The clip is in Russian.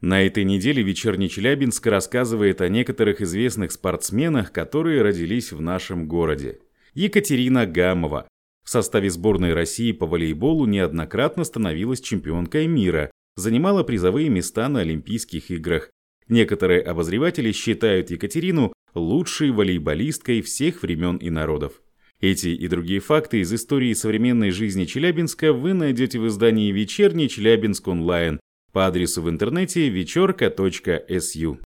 На этой неделе «Вечерний Челябинск» рассказывает о некоторых известных спортсменах, которые родились в нашем городе. Екатерина Гамова. В составе сборной России по волейболу неоднократно становилась чемпионкой мира, занимала призовые места на Олимпийских играх. Некоторые обозреватели считают Екатерину лучшей волейболисткой всех времен и народов. Эти и другие факты из истории современной жизни Челябинска вы найдете в издании «Вечерний Челябинск онлайн» по адресу в интернете вечерка.су.